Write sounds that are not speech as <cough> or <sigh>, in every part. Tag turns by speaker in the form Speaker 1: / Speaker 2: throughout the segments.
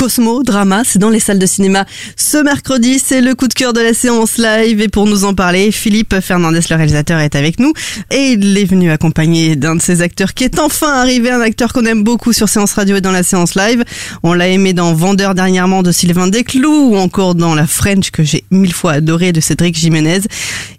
Speaker 1: Cosmo, drama, c'est dans les salles de cinéma. Ce mercredi, c'est le coup de cœur de la séance live. Et pour nous en parler, Philippe Fernandez, le réalisateur, est avec nous. Et il est venu accompagner d'un de ses acteurs qui est enfin arrivé, un acteur qu'on aime beaucoup sur Séance Radio et dans la séance live. On l'a aimé dans Vendeur dernièrement de Sylvain Desclous ou encore dans La French que j'ai mille fois adoré de Cédric Jiménez.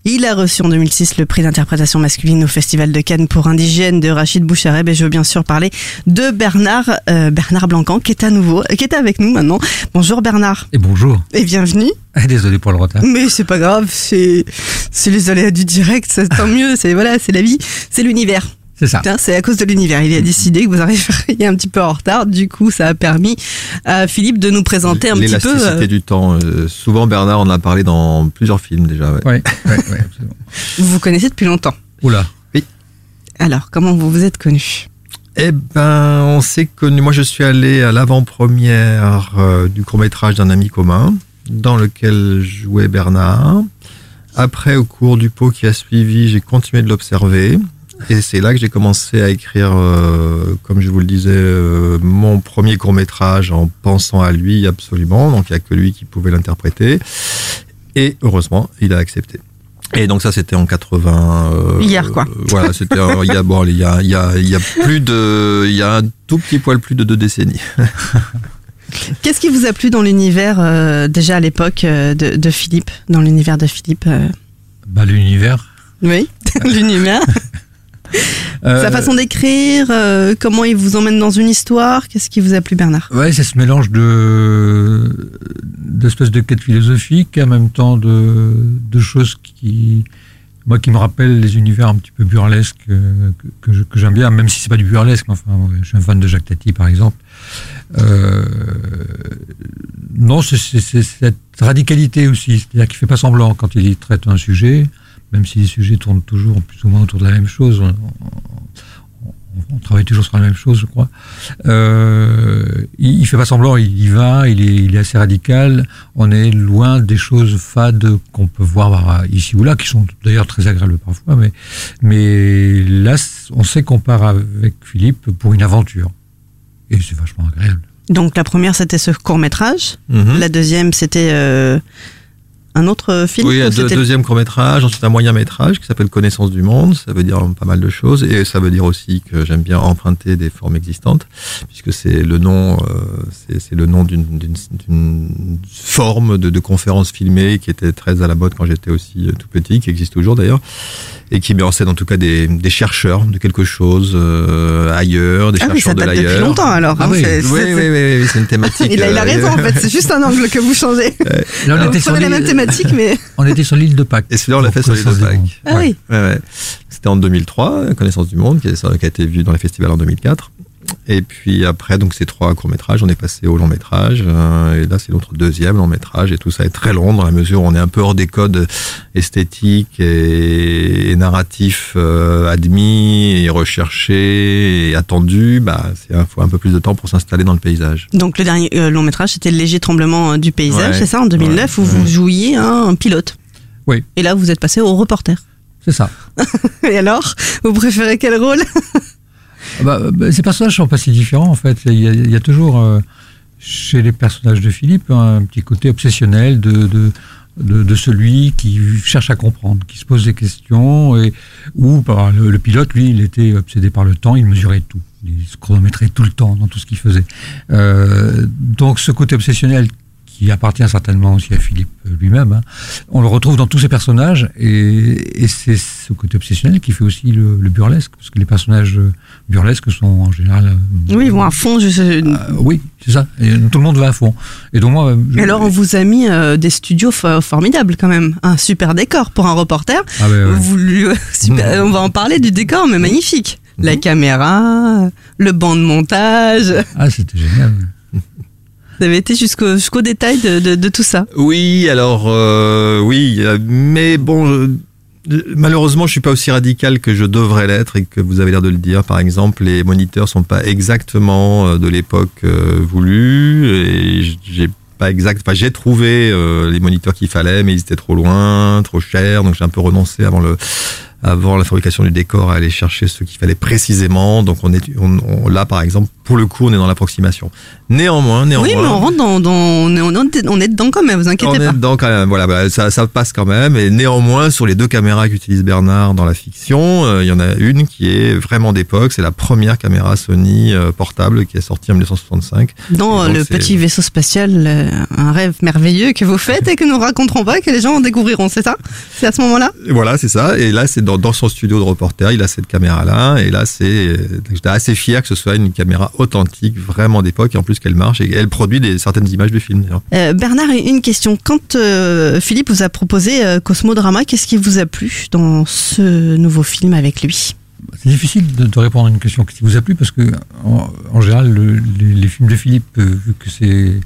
Speaker 1: Il a reçu en 2006 le prix d'interprétation masculine au Festival de Cannes pour Indigène de Rachid Bouchareb et je veux bien sûr parler de Bernard, euh, Bernard Blancan qui est à nouveau, qui est avec nous maintenant. Bonjour Bernard.
Speaker 2: Et bonjour.
Speaker 1: Et bienvenue.
Speaker 2: Désolé pour le retard.
Speaker 1: Mais c'est pas grave, c'est c'est les aléas du direct, ça tant mieux, c'est voilà, c'est la vie, c'est l'univers.
Speaker 2: C'est ça.
Speaker 1: C'est à cause de l'univers. Il a décidé que vous arriveriez un petit peu en retard. Du coup, ça a permis à Philippe de nous présenter un petit peu.
Speaker 3: L'élasticité du temps. Euh, souvent, Bernard, on en a parlé dans plusieurs films déjà. Ouais.
Speaker 2: Ouais, ouais, absolument.
Speaker 1: Vous vous connaissez depuis longtemps.
Speaker 2: Oula.
Speaker 1: Alors, comment vous vous êtes connus?
Speaker 3: Eh ben, on s'est connu. Moi, je suis allé à l'avant-première euh, du court-métrage d'un ami commun, dans lequel jouait Bernard. Après, au cours du pot qui a suivi, j'ai continué de l'observer. Et c'est là que j'ai commencé à écrire, euh, comme je vous le disais, euh, mon premier court métrage en pensant à lui absolument. Donc il n'y a que lui qui pouvait l'interpréter. Et heureusement, il a accepté. Et donc ça, c'était en 80. euh,
Speaker 1: Hier, quoi.
Speaker 3: euh, voilà, c'était il y a bon, il y a, il y a, il y a plus de, il y a un tout petit poil plus de deux décennies. <laughs>
Speaker 1: Qu'est-ce qui vous a plu dans l'univers euh, déjà à l'époque euh, de, de Philippe, dans l'univers de Philippe euh,
Speaker 2: Bah, l'univers.
Speaker 1: Oui, <laughs> l'univers. <laughs>
Speaker 2: Euh,
Speaker 1: Sa façon d'écrire, euh, comment il vous emmène dans une histoire, qu'est-ce qui vous a plu Bernard?
Speaker 2: Ouais, c'est ce mélange de d'espèces de quêtes philosophiques, en même temps de, de choses qui, moi, qui me rappellent les univers un petit peu burlesques euh, que, que j'aime bien, même si c'est pas du burlesque. mais Enfin, ouais, je suis un fan de Jacques Tati, par exemple. Euh, non, c'est cette radicalité aussi, c'est-à-dire qu'il fait pas semblant quand il traite un sujet, même si les sujets tournent toujours plus ou moins autour de la même chose. On, on- travaille toujours sur la même chose, je crois. Euh, il, il fait pas semblant, il y va, il est, il est assez radical. On est loin des choses fades qu'on peut voir ici ou là, qui sont d'ailleurs très agréables parfois, mais, mais là, on sait qu'on part avec Philippe pour une aventure. Et c'est vachement agréable.
Speaker 1: Donc la première c'était ce court métrage,
Speaker 3: Mhm.
Speaker 1: la deuxième c'était euh, un autre film
Speaker 3: Oui,
Speaker 1: ou
Speaker 3: un deux- deuxième court métrage, ensuite un moyen métrage qui s'appelle Connaissance du monde. Ça veut dire pas mal de choses et ça veut dire aussi que j'aime bien emprunter des formes existantes puisque c'est le nom, euh, c'est c'est le nom d'une- forme de, de conférence filmée qui était très à la mode quand j'étais aussi euh, tout petit, qui existe toujours d'ailleurs et qui met en scène en tout cas des, des chercheurs de quelque chose euh, ailleurs, des
Speaker 1: Ah oui, ça
Speaker 3: chercheurs de
Speaker 1: date depuis
Speaker 3: l'ailleurs.
Speaker 1: longtemps alors.
Speaker 2: Ah
Speaker 1: hein,
Speaker 2: oui.
Speaker 3: Oui, oui, c'est une thématique. <laughs>
Speaker 1: Il a, il a raison en fait, <laughs> c'est juste un angle que vous changez.
Speaker 2: Là, on, était sur
Speaker 1: la même
Speaker 2: l'île-
Speaker 1: thématique mais... <laughs>
Speaker 2: on était sur l'île de Pâques.
Speaker 3: Et celui-là, on l'a fait sur l'île de
Speaker 2: Connaissance du
Speaker 3: Pâques.
Speaker 2: monde.
Speaker 1: Ah
Speaker 2: Ouais.
Speaker 1: oui,
Speaker 3: Ouais, ouais. C'était en 2003, Connaissance du Monde, qui a, qui a été vu dans les festivals en 2004. Et puis après, donc ces trois courts-métrages, on est passé au long-métrage. euh, et là, c'est notre deuxième long-métrage. Et tout ça est très long dans la mesure où on est un peu hors des codes esthétiques et, et narratifs euh, admis et recherchés et attendus. Bah, c'est un, faut un peu plus de temps pour s'installer dans le paysage.
Speaker 1: donc le dernier euh, long métrage c'était Le léger tremblement du paysage,
Speaker 3: Ouais.
Speaker 1: c'est ça en 2009 où
Speaker 3: Ouais.
Speaker 1: vous jouiez un, un pilote.
Speaker 2: Oui.
Speaker 1: Et là vous êtes passé au reporter.
Speaker 2: C'est ça. <laughs>
Speaker 1: Et alors, vous préférez quel rôle?
Speaker 2: Bah, bah, ces personnages sont pas si différents en fait. Il y a, toujours euh, chez les personnages de Philippe un petit côté obsessionnel de, de, de, celui qui cherche à comprendre, qui se pose des questions et ou par le, le pilote lui il était obsédé par le temps, il mesurait tout, il se chronométrait tout le temps dans tout ce qu'il faisait. Euh, donc ce côté obsessionnel qui appartient certainement aussi à Philippe lui-même. hein. On le retrouve dans tous ces personnages et, et c'est ce côté obsessionnel qui fait aussi le, le burlesque, parce que les personnages euh, burlesques sont en général. euh,
Speaker 1: Oui, ils vont à fond. Je sais-
Speaker 2: euh, oui, c'est ça. Et tout le monde va à fond. Et donc moi. je-
Speaker 1: alors, on vous a mis euh, des studios fo- formidables quand même. Un super décor pour un reporter.
Speaker 2: Ah ouais, ouais.
Speaker 1: Vous lui- <laughs> super- On va en parler du décor, mais magnifique. la caméra, le banc de montage.
Speaker 2: Ah, c'était génial.
Speaker 1: Vous avez été jusqu'au détail de, tout ça.
Speaker 3: Oui, alors euh, oui, euh, mais bon, malheureusement, je suis pas aussi radical que je devrais l'être et que vous avez l'air de le dire. Par exemple, les moniteurs sont pas exactement euh, de l'époque voulue et j'ai pas exact. J'ai trouvé les moniteurs qu'il fallait, mais ils étaient trop loin, trop chers, donc j'ai un peu renoncé avant la fabrication du décor à aller chercher ce qu'il fallait précisément. Donc on est là par exemple pour le coup on est dans l'approximation. Néanmoins, néanmoins.
Speaker 1: Oui, mais on rentre dans, dans on, est, on est- on est dedans quand même, vous
Speaker 3: On
Speaker 1: inquiétez
Speaker 3: est
Speaker 1: pas.
Speaker 3: dedans quand même. Voilà, bah, ça, ça passe quand même. Et néanmoins, sur les deux caméras qu'utilise Bernard dans la fiction, euh, il y en a une qui est vraiment d'époque. C'est la première caméra Sony euh, portable qui est sortie en 1965.
Speaker 1: Dans
Speaker 3: donc,
Speaker 1: le petit vaisseau spatial, euh, un rêve merveilleux que vous faites et que nous raconterons pas, que les gens en découvriront, c'est ça? C'est à ce moment-là?
Speaker 3: Voilà, c'est ça. Et là, c'est dans, dans son studio de reporter, il a cette caméra-là. Et là, c'est, euh, j'étais assez fier que ce soit une caméra authentique, vraiment d'époque, et en plus qu'elle marche et elle produit des, certaines images de films.
Speaker 1: Euh, Bernard, une question. Quand euh, Philippe vous a proposé euh, Cosmodrama, qu'est-ce qui vous a plu dans ce nouveau film avec lui?
Speaker 2: C'est difficile de, de répondre à une question qui vous a plu parce que, en, en général, le- les, les films de Philippe, euh, vu que c'est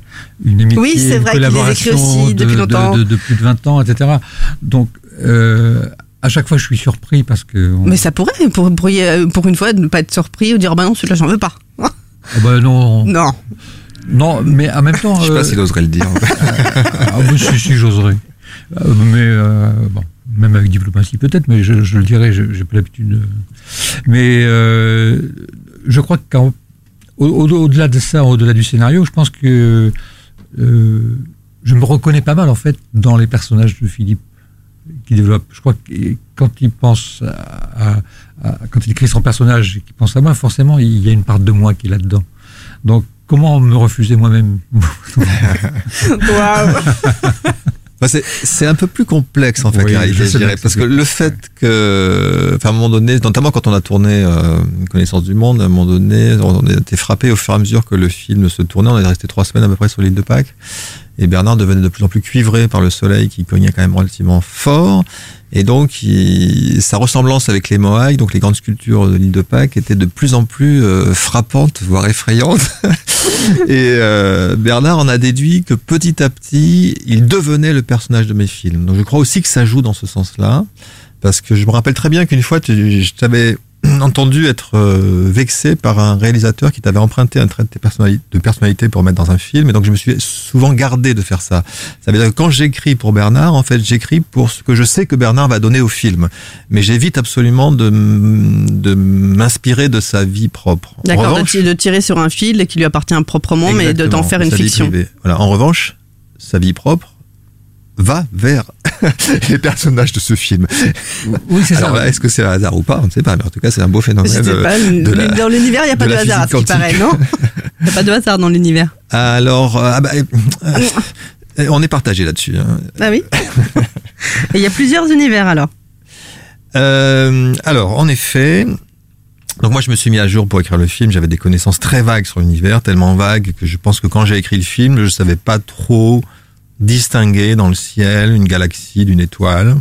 Speaker 2: une amitié,
Speaker 1: Oui, c'est vrai les
Speaker 2: collaboration
Speaker 1: aussi
Speaker 2: de,
Speaker 1: depuis
Speaker 2: de-
Speaker 1: longtemps.
Speaker 2: de- de plus de 20 ans, etc. Donc, euh, à chaque fois, je suis surpris parce que. on-
Speaker 1: Mais ça pourrait, pour, pour une fois, ne pas être surpris ou dire bah non, celui-là, j'en veux pas.
Speaker 2: Ah bah non,
Speaker 1: Non.
Speaker 2: non, mais en même temps.
Speaker 3: Je sais pas
Speaker 2: euh,
Speaker 3: s'il oserait le dire. <laughs>
Speaker 2: Ah, si, si, j'oserais. Euh, mais euh, bon, même avec diplomatie peut-être, mais je, je le dirais, je- j'ai pas l'habitude. de- Mais euh, je crois qu'au au, de ça, au-delà du scénario, je pense que euh, je me reconnais pas mal en fait dans les personnages de Philippe qui développe. Je crois que quand il pense à, à- à- quand il écrit son personnage et qu'il pense à moi, forcément il y a une part de moi qui est là-dedans. Donc comment me refuser moi-même? <laughs>
Speaker 1: Waouh. <laughs>
Speaker 3: Bah, c'est, un peu plus complexe en fait
Speaker 2: Oui,
Speaker 3: la réalité,
Speaker 2: je
Speaker 3: dirais, parce que le fait que, enfin, à un moment donné, notamment quand on a tourné euh, Connaissance du monde, à un moment donné, on a été frappé au fur et à mesure que le film se tournait. On est resté trois semaines à peu près sur l'île de Pâques, et Bernard devenait de plus en plus cuivré par le soleil qui cognait quand même relativement fort, et donc il- sa ressemblance avec les Moaïs, donc les grandes sculptures de l'île de Pâques, était de plus en plus euh, frappante, voire effrayante. <laughs> Et euh, Bernard en a déduit que petit à petit, il devenait le personnage de mes films. Donc je crois aussi que ça joue dans ce sens-là, parce que je me rappelle très bien qu'une fois, tu- je t'avais entendu être euh, vexé par un réalisateur qui t'avait emprunté un trait de, tes personnali- de personnalité pour mettre dans un film, et donc je me suis souvent gardé de faire ça. Ça veut dire que quand j'écris pour Bernard, en fait, j'écris pour ce que je sais que Bernard va donner au film, mais j'évite absolument de, de m'inspirer de sa vie propre.
Speaker 1: D'accord, de, de tirer sur un fil qui lui appartient proprement, mais de t'en faire une fiction.
Speaker 3: Voilà. En revanche, sa vie propre va vers <laughs> les personnages de ce film.
Speaker 2: Oui, c'est
Speaker 3: est-ce que c'est un hasard ou pas On ne sait pas, mais en tout cas, c'est un beau phénomène.
Speaker 1: Pas,
Speaker 3: de la-
Speaker 1: dans l'univers, il n'y a pas
Speaker 3: de
Speaker 1: hasard, à ce qui paraît, non Il n'y a pas de hasard dans l'univers.
Speaker 3: Alors, euh, ah bah, euh, <laughs> euh, on est partagé là-dessus. hein.
Speaker 1: Ah oui <laughs> Et il y a plusieurs univers alors.
Speaker 3: Euh, alors, en effet, donc moi je me suis mis à jour pour écrire le film. J'avais des connaissances très vagues sur l'univers, tellement vagues que je pense que quand j'ai écrit le film, je savais pas trop distinguer dans le ciel une galaxie d'une étoile.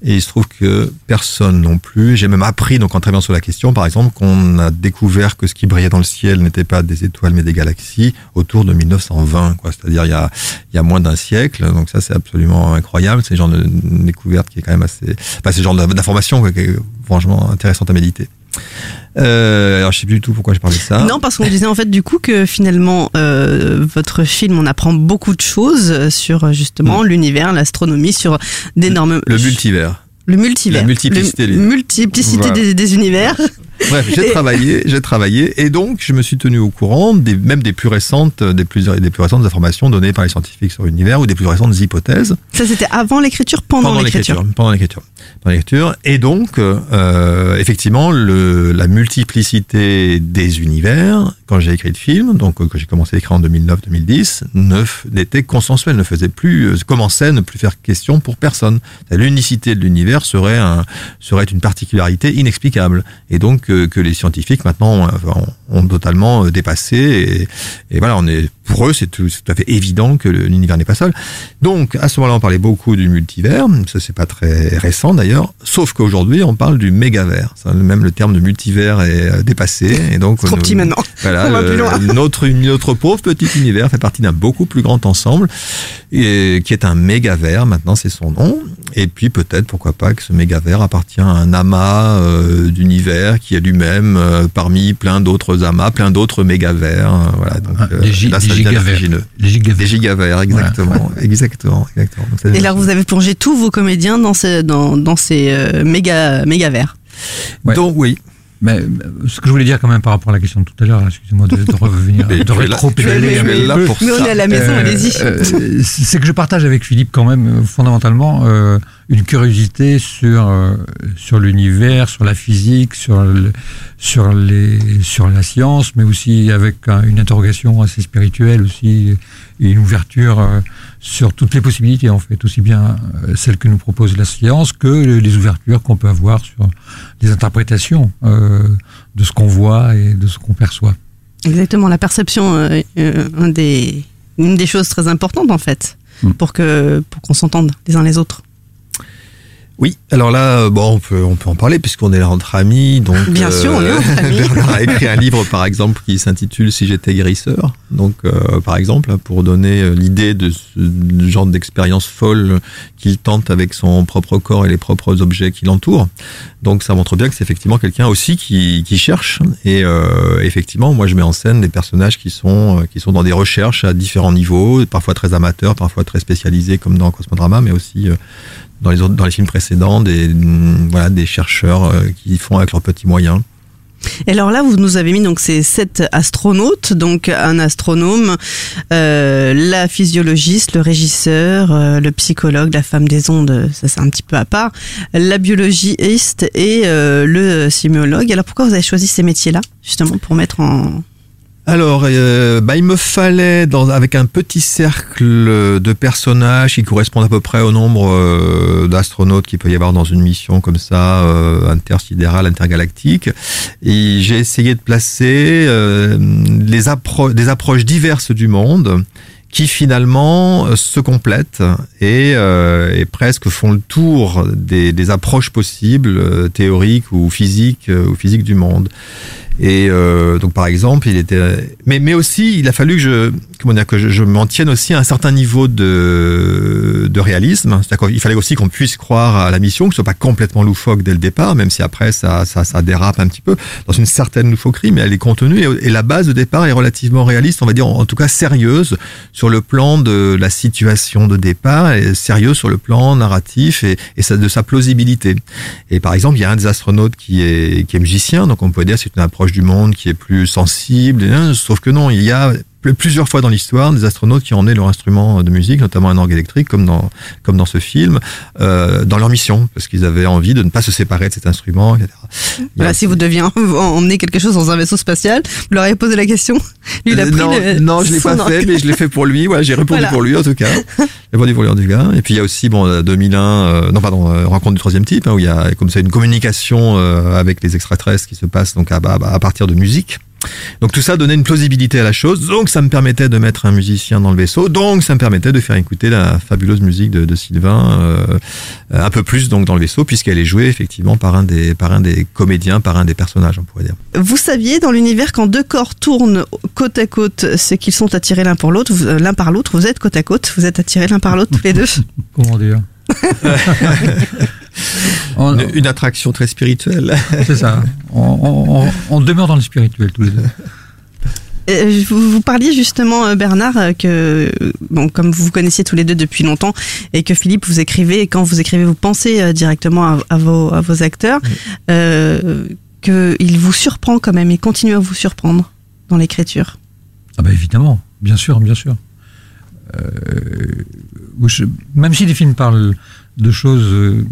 Speaker 3: Et il se trouve que personne non plus. J'ai même appris, donc en travaillant sur la question, par exemple, qu'on a découvert que ce qui brillait dans le ciel n'était pas des étoiles mais des galaxies autour de 1920, quoi. C'est-à-dire il y a, il y a moins d'un siècle. Donc ça, c'est absolument incroyable. C'est le genre de découverte qui est quand même assez, enfin, c'est le genre d'information qui est franchement intéressante à méditer. Euh, alors je sais plus du tout pourquoi je parlais de ça.
Speaker 1: Non, parce qu'on disait en fait du coup que finalement euh, votre film, on apprend beaucoup de choses sur justement l'univers, l'astronomie, sur d'énormes...
Speaker 3: Le multivers.
Speaker 1: Le multivers.
Speaker 3: La multiplicité
Speaker 1: Le
Speaker 3: des-
Speaker 1: multiplicité
Speaker 3: Voilà.
Speaker 1: des, des univers.
Speaker 3: Bref, j'ai
Speaker 1: Et-
Speaker 3: travaillé, j'ai travaillé, et donc je me suis tenu au courant des même des plus récentes, des plus des plus récentes informations données par les scientifiques sur l'univers ou des plus récentes hypothèses
Speaker 1: Ça c'était avant l'écriture, pendant,
Speaker 3: pendant
Speaker 1: l'écriture.
Speaker 3: pendant l'écriture, pendant l'écriture, et donc euh, effectivement le la multiplicité des univers quand j'ai écrit le film, donc euh, que j'ai commencé à écrire en 2009-2010, ne f- n'était consensuel, ne faisait plus euh, commençait à ne plus faire question pour personne. L'unicité de l'univers serait un serait une particularité inexplicable, et donc que les scientifiques maintenant ont totalement euh, dépassé. Et, et voilà, on est pour eux, c'est tout, tout à fait évident que l'univers n'est pas seul. Donc, à ce moment-là, on parlait beaucoup du multivers. Ça, c'est pas très récent d'ailleurs. Sauf qu'aujourd'hui, on parle du mégavers. Même le terme de multivers est euh, dépassé. Et donc,
Speaker 1: Trop
Speaker 3: on-
Speaker 1: petit maintenant.
Speaker 3: Voilà,
Speaker 1: On va plus loin.
Speaker 3: notre, notre pauvre petit univers fait partie d'un beaucoup plus grand ensemble, et, qui est un mégavers, maintenant c'est son nom. Et puis peut-être, pourquoi pas, que ce mégavers appartient à un amas euh, d'univers qui est lui-même euh, parmi plein d'autres amas, plein d'autres mégavers. euh, Voilà, donc,
Speaker 2: Ah,
Speaker 3: euh,
Speaker 2: des, gi-
Speaker 3: là, devient
Speaker 2: gigavers.
Speaker 3: vertigineux.
Speaker 2: Des gigavers.
Speaker 3: Des gigavers, exactement, <laughs> exactement, exactement. Donc,
Speaker 1: Et là, vous avez plongé tous vos comédiens dans, ce, dans, dans ces euh, méga, méga verts.
Speaker 2: Ouais.
Speaker 3: Donc oui,
Speaker 2: Mais euh, ce que je voulais dire quand même par rapport à la question de tout à l'heure, excusez-moi de, de revenir, <laughs> de rétro-pédaler
Speaker 1: Mais on est à la maison,
Speaker 2: Euh,
Speaker 1: allez-y.
Speaker 2: euh, c'est que je partage avec Philippe quand même fondamentalement euh, une curiosité sur euh, sur l'univers, sur la physique, sur le- sur les sur la science, mais aussi avec un- une interrogation assez spirituelle aussi et une ouverture euh, sur toutes les possibilités en fait, aussi bien euh, celles que nous propose la science que les ouvertures qu'on peut avoir sur des interprétations euh, de ce qu'on voit et de ce qu'on perçoit.
Speaker 1: Exactement, la perception, euh, euh, un des, une des choses très importantes en fait,
Speaker 2: Hmm.
Speaker 1: pour qu'on s'entende les uns les autres.
Speaker 3: Oui, alors là, euh, bon, on peut, on peut en parler puisqu'on est là entre amis. Donc, euh,
Speaker 1: Bien sûr, on est entre amis. <laughs>
Speaker 3: Bernard a écrit un livre, par exemple, qui s'intitule Si j'étais guérisseur. Donc, euh, par exemple, pour donner euh, l'idée de ce genre d'expérience folle qu'il tente avec son propre corps et les propres objets qui l'entourent. Donc, ça montre bien que c'est effectivement quelqu'un aussi qui, qui cherche. Et euh, effectivement, moi, je mets en scène des personnages qui sont, euh, qui sont dans des recherches à différents niveaux, parfois très amateurs, parfois très spécialisés, comme dans Cosmodrama, mais aussi euh, dans les autres, dans les films précédents, des mm, voilà des chercheurs euh, qui font avec leurs petits moyens.
Speaker 1: Et alors là, vous nous avez mis donc ces sept astronautes, donc un astronome, euh, la physiologiste, le régisseur, euh, le psychologue, la femme des ondes, ça c'est un petit peu à part, la biologiste et le sémiologue. Alors pourquoi vous avez choisi ces métiers-là, justement, pour mettre en...
Speaker 3: Alors, euh, bah, il me fallait, dans, avec un petit cercle de personnages qui correspondent à peu près au nombre euh, d'astronautes qu'il peut y avoir dans une mission comme ça, euh, intersidérale, intergalactique. Et j'ai essayé de placer euh, les des approches diverses du monde qui finalement euh, se complètent et, euh, et presque font le tour des, des approches possibles, théoriques ou physiques, ou physiques du monde. Et euh, donc par exemple, il était, mais mais aussi il a fallu que je comment dire que je, je m'en tienne aussi à un certain niveau de de réalisme. C'est-à-dire qu'il fallait aussi qu'on puisse croire à la mission, que ce soit pas complètement loufoque dès le départ, même si après ça ça ça dérape un petit peu dans une certaine loufoquerie, mais elle est contenue et, la base de départ est relativement réaliste, on va dire en, tout cas sérieuse sur le plan de la situation de départ et sérieuse sur le plan narratif et, et de sa plausibilité. Et par exemple, il y a un des astronautes qui est, qui est musicien, donc on peut dire c'est une approche du monde qui est plus sensible, hein, sauf que non, il y a plusieurs fois dans l'histoire des astronautes qui ont emmené leur instrument de musique, notamment un orgue électrique, comme dans, comme dans ce film, euh, dans leur mission, parce qu'ils avaient envie de ne pas se séparer de cet instrument, etc.
Speaker 1: Voilà, si vous deviez en- <laughs> emmener quelque chose dans un vaisseau spatial, vous leur avez posé la question. Lui, il a
Speaker 3: Euh,
Speaker 1: pris
Speaker 3: non,
Speaker 1: le-
Speaker 3: non, je l'ai <laughs> pas fait, mais je l'ai fait pour lui. Voilà, j'ai répondu
Speaker 1: Voilà.
Speaker 3: pour lui en tout cas. J'ai répondu pour lui en tout cas. Et puis il y a aussi bon euh, 2001, euh, non pardon, euh, rencontre du troisième type, hein, où il y a comme ça une communication euh, avec les extraterrestres qui se passe donc à, à, à partir de musique. Donc tout ça donnait une plausibilité à la chose. Donc ça me permettait de mettre un musicien dans le vaisseau. Donc ça me permettait de faire écouter la fabuleuse musique de, de Sylvain euh, un peu plus donc dans le vaisseau puisqu'elle est jouée effectivement par un des par un des comédiens, par un des personnages, on pourrait dire.
Speaker 1: Vous saviez dans l'univers quand deux corps tournent côte à côte, c'est qu'ils sont attirés l'un pour l'autre, euh, l'un par l'autre. Vous êtes côte à côte, vous êtes attirés l'un par l'autre tous les deux. <laughs>
Speaker 2: Comment dire? <laughs> On-
Speaker 3: Une, une attraction très spirituelle.
Speaker 2: C'est ça. <laughs> On, on- on- on demeure dans le spirituel tous les deux.
Speaker 1: Euh, Vous, vous parliez justement, euh, Bernard, euh, que bon, comme vous vous connaissiez tous les deux depuis longtemps et que Philippe vous écrivez, et quand vous écrivez, vous pensez euh, directement à, à vos, à vos acteurs, euh, qu'il vous surprend quand même, il continue à vous surprendre dans l'écriture.
Speaker 2: Ah bah évidemment, bien sûr, bien sûr. Euh, je- même si les films parlent de choses euh,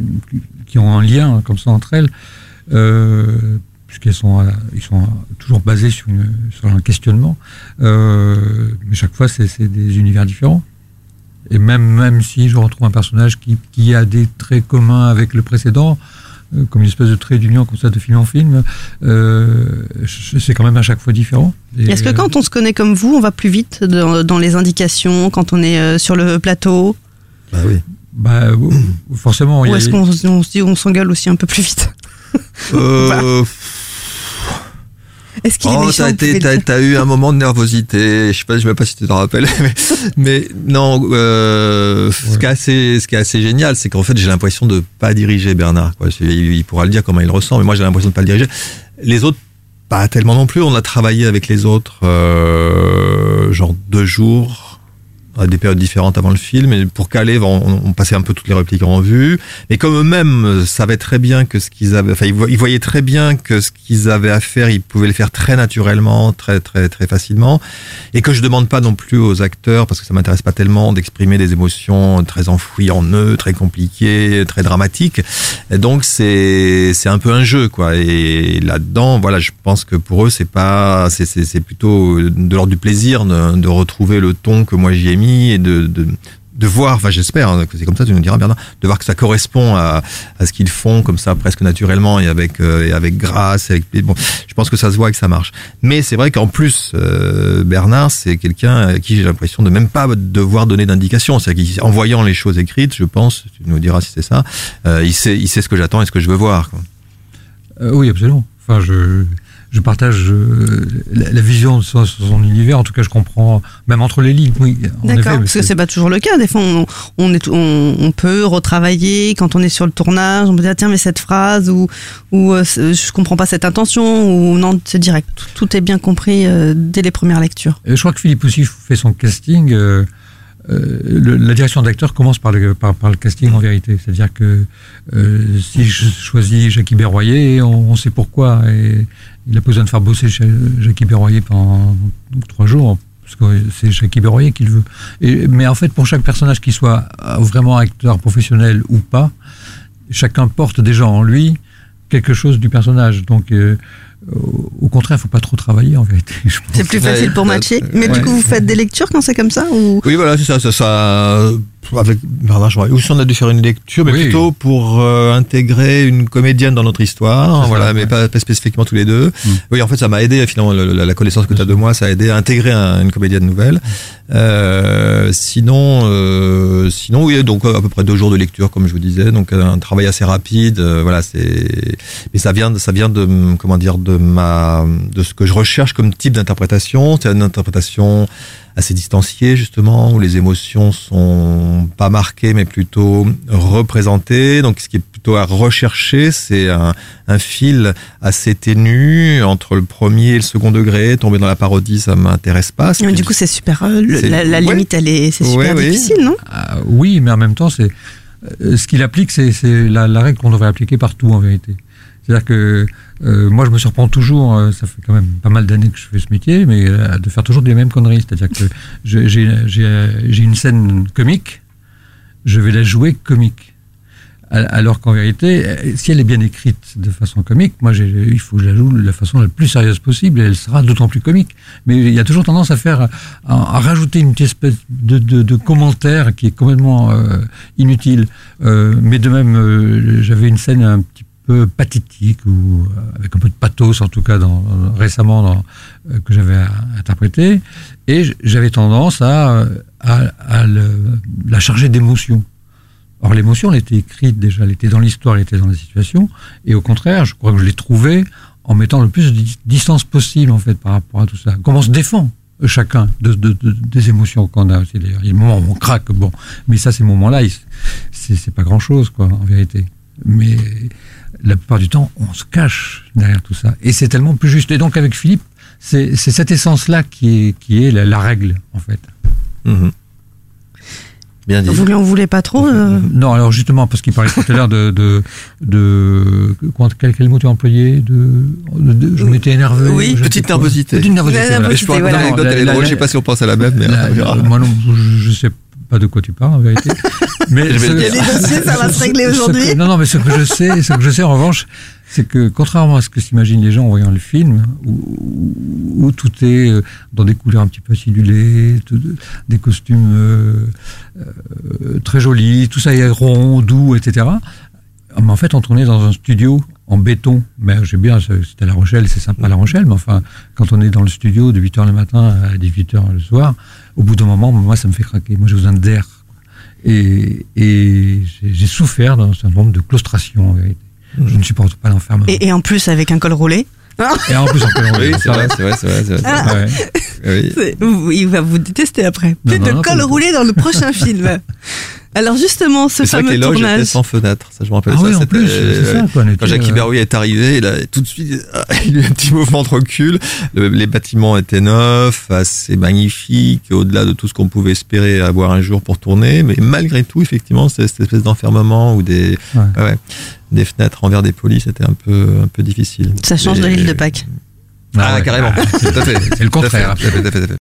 Speaker 2: qui ont un lien comme ça entre elles, euh, puisqu'elles sont, la- ils sont toujours basés sur, une- sur un questionnement, euh, mais chaque fois c'est c'est des univers différents. Et même, même si je retrouve un personnage qui, qui a des traits communs avec le précédent, euh, comme une espèce de trait d'union comme ça de film en film. Euh, c'est quand même à chaque fois différent.
Speaker 1: Est-ce que
Speaker 2: euh,
Speaker 1: quand on se connaît comme vous, on va plus vite dans, dans les indications, quand on est euh, sur le plateau?
Speaker 3: Bah oui.
Speaker 2: Bah, <coughs> forcément, il y
Speaker 1: Ou
Speaker 2: a-
Speaker 1: est-ce qu'on on se dit on s'engueule aussi un peu plus vite
Speaker 3: Euh, <laughs>
Speaker 1: Est-ce qu'il est
Speaker 3: Oh,
Speaker 1: méchant
Speaker 3: t'as, eu un moment de nervosité. Je sais pas, je sais même pas si tu t'en rappelles, <laughs> mais, mais non. Euh, ce, qui est assez, ce qui est assez génial, c'est qu'en fait, j'ai l'impression de pas diriger Bernard. Quoi. C'est- Il, il pourra le dire comment il ressent, mais moi, j'ai l'impression de pas le diriger. Les autres, pas tellement non plus. On a travaillé avec les autres, euh, genre deux jours à des périodes différentes avant le film, et pour caler, on, passait un peu toutes les répliques en vue. Mais comme eux-mêmes savaient très bien que ce qu'ils avaient, enfin, ils vo- ils voyaient très bien que ce qu'ils avaient à faire, ils pouvaient le faire très naturellement, très, très, très facilement. Et que je demande pas non plus aux acteurs, parce que ça m'intéresse pas tellement, d'exprimer des émotions très enfouies en eux, très compliquées, très dramatiques. Donc, c'est, c'est un peu un jeu, quoi. Et là-dedans, voilà, je pense que pour eux, c'est pas, c'est, plutôt de l'ordre du plaisir de retrouver le ton que moi j'y ai mis et de, voir, enfin j'espère hein, que c'est comme ça, tu nous diras Bernard, de voir que ça correspond à, ce qu'ils font comme ça presque naturellement et avec avec grâce. Je pense que ça se voit et que ça marche. Mais c'est vrai qu'en plus, euh, Bernard, c'est quelqu'un à qui j'ai l'impression de même pas devoir donner d'indications. C'est-à-dire qu'en voyant les choses écrites, je pense, tu nous diras si c'est ça, euh, il sait, ce que j'attends et ce que je veux voir.
Speaker 2: Euh, oui, absolument. Enfin, je, je partage euh, la, la, vision de son, son, univers. En tout cas, je comprends, même entre les lignes. Oui,
Speaker 1: D'accord, parce que c'est pas toujours le cas. Des fois, on, on, est, on, on, peut retravailler quand on est sur le tournage. On peut dire tiens, mais cette phrase ou ou euh, je comprends pas cette intention ou non, c'est direct. Tout, tout, est bien compris euh, dès les premières lectures.
Speaker 2: Et je crois que Philippe aussi fait son casting. Euh, le, la direction d'acteur commence par le, par, le casting en vérité. C'est-à-dire que euh, si je choisis Jackie Berroyer, on, on, sait pourquoi. Et il a besoin de faire bosser Jackie Berroyer pendant trois jours, parce que c'est Jackie Berroyer qu'il veut. Et, mais en fait, pour chaque personnage qui soit vraiment acteur professionnel ou pas, chacun porte déjà en lui quelque chose du personnage. Donc, euh, au contraire, il faut pas trop travailler en vérité. <laughs>
Speaker 1: C'est plus facile pour matcher. Mais ouais. du coup, vous faites des lectures quand c'est comme ça ou...
Speaker 3: Oui, voilà, c'est ça, ça, ça. Avec Bernard. Ou si on a dû faire une lecture, mais oui. plutôt pour euh, intégrer une comédienne dans notre histoire, ça, voilà, ouais. mais pas, pas, spécifiquement tous les deux. Mm. Oui, en fait, ça m'a aidé finalement la, connaissance que tu as de moi, ça a aidé à intégrer un, une comédienne nouvelle. Euh, sinon, euh, sinon, oui, donc à peu près deux jours de lecture, comme je vous disais, donc un travail assez rapide. Euh, voilà, c'est, mais ça vient, de, ça vient de, comment dire, de ma, de ce que je recherche comme type d'interprétation. C'est une interprétation assez distanciée justement où les émotions sont pas marquées mais plutôt représentées donc ce qui est plutôt à rechercher c'est un, un, fil assez ténu entre le premier et le second degré tomber dans la parodie ça m'intéresse pas
Speaker 1: mais du coup c'est super euh, le, la, la ouais. limite elle est c'est super
Speaker 3: ouais,
Speaker 1: difficile
Speaker 3: oui.
Speaker 1: non?
Speaker 2: Ah, oui mais en même temps c'est euh, ce qu'il applique c'est la, la règle qu'on devrait appliquer partout en vérité c'est-à-dire que euh, moi, je me surprends toujours, euh, ça fait quand même pas mal d'années que je fais ce métier, mais euh, de faire toujours des mêmes conneries. C'est-à-dire que j'ai une scène comique, je vais la jouer comique. Alors qu'en vérité, si elle est bien écrite de façon comique, moi, il faut que je la joue de la façon la plus sérieuse possible et elle sera d'autant plus comique. Mais il y a toujours tendance à faire, à, rajouter une espèce de, commentaire qui est complètement inutile. Mais de même, j'avais une scène un petit peu pathétique ou avec un peu de pathos en tout cas récemment euh, que j'avais interprété et j'avais tendance à, le, la charger d'émotion. Or l'émotion, elle était écrite déjà, elle était dans l'histoire, elle était dans la situation et au contraire, je crois que je l'ai trouvée en mettant le plus de distance possible en fait par rapport à tout ça. Comment se défend chacun de, de, de, des émotions qu'on a aussi d'ailleurs? Il y a des moments où on craque, bon, mais ça ces moments-là, c'est pas grand-chose quoi en vérité. Mais la plupart du temps, on se cache derrière tout ça. Et c'est tellement plus juste. Et donc, avec Philippe, c'est cette essence-là qui est, qui est la, la, règle, en fait.
Speaker 3: Mmh. Bien dit.
Speaker 1: Vous en voulez pas trop euh...
Speaker 2: Non, alors justement, parce qu'il parlait tout à l'heure de, de, de, quel, quel mot tu as employé de, de, de, Je m'étais énervé.
Speaker 3: Oui, petite nervosité.
Speaker 2: Petite nervosité.
Speaker 3: je voilà. l'anecdote, elle est drôle. Je sais pas si on pense à la même, mais
Speaker 2: la, la, moi non, je sais pas de quoi tu parles en vérité. <laughs>
Speaker 1: Mais ce, il y a des dossiers, ça va se régler aujourd'hui.
Speaker 2: Non, non, mais ce que je sais, ce que je sais en revanche, c'est que contrairement à ce que s'imaginent les gens en voyant le film, où, où, tout est dans des couleurs un petit peu acidulées, tout, des costumes euh, euh, très jolis, tout ça est rond, doux, etc. mais en fait, on tournait dans un studio en béton. Mais j'ai bien, c'était à La Rochelle, c'est sympa La Rochelle, mais enfin, quand on est dans le studio de 8h le matin à 18h le soir, au bout d'un moment, moi, ça me fait craquer. Moi, j'ai besoin d'air. Et, et j'ai souffert d'un syndrome de claustration, en vérité. Je ne supporte pas l'enfermement.
Speaker 1: Et, et en plus, avec un col roulé
Speaker 2: Et en plus, on peut
Speaker 3: Oui, c'est vrai, c'est vrai, c'est vrai. c'est vrai.
Speaker 1: Ah.
Speaker 3: Oui.
Speaker 1: Il va vous détester après.
Speaker 2: Non,
Speaker 1: Plus
Speaker 2: non,
Speaker 1: de
Speaker 2: non,
Speaker 1: col roulé dans le prochain <laughs> film. Alors justement, ce
Speaker 3: C'est vrai que
Speaker 1: fameux
Speaker 3: les loges étaient
Speaker 1: tournage.
Speaker 3: sans fenêtre, ça je me rappelle.
Speaker 2: Ah
Speaker 3: ça,
Speaker 2: oui, en
Speaker 3: c'était-
Speaker 2: plus, c'est ça, quoi. on était,
Speaker 3: Quand Jackie
Speaker 2: euh,
Speaker 3: Berrouille est arrivé, il a tout de suite <laughs> il a eu un petit mouvement de recul. Le- les bâtiments étaient neufs, assez magnifiques, au-delà de tout ce qu'on pouvait espérer avoir un jour pour tourner. Mais malgré tout, effectivement, c'est cette espèce d'enfermement ou des,
Speaker 2: Ouais.
Speaker 3: ah ouais, des fenêtres en verre dépoli, c'était un peu, un peu difficile.
Speaker 1: Ça change de l'île de Pâques.
Speaker 3: Ah,
Speaker 2: ouais.
Speaker 3: carrément.
Speaker 2: Ah, <laughs>
Speaker 3: fait.
Speaker 2: C'est le contraire.
Speaker 3: Tout à fait, tout à fait, tout à fait.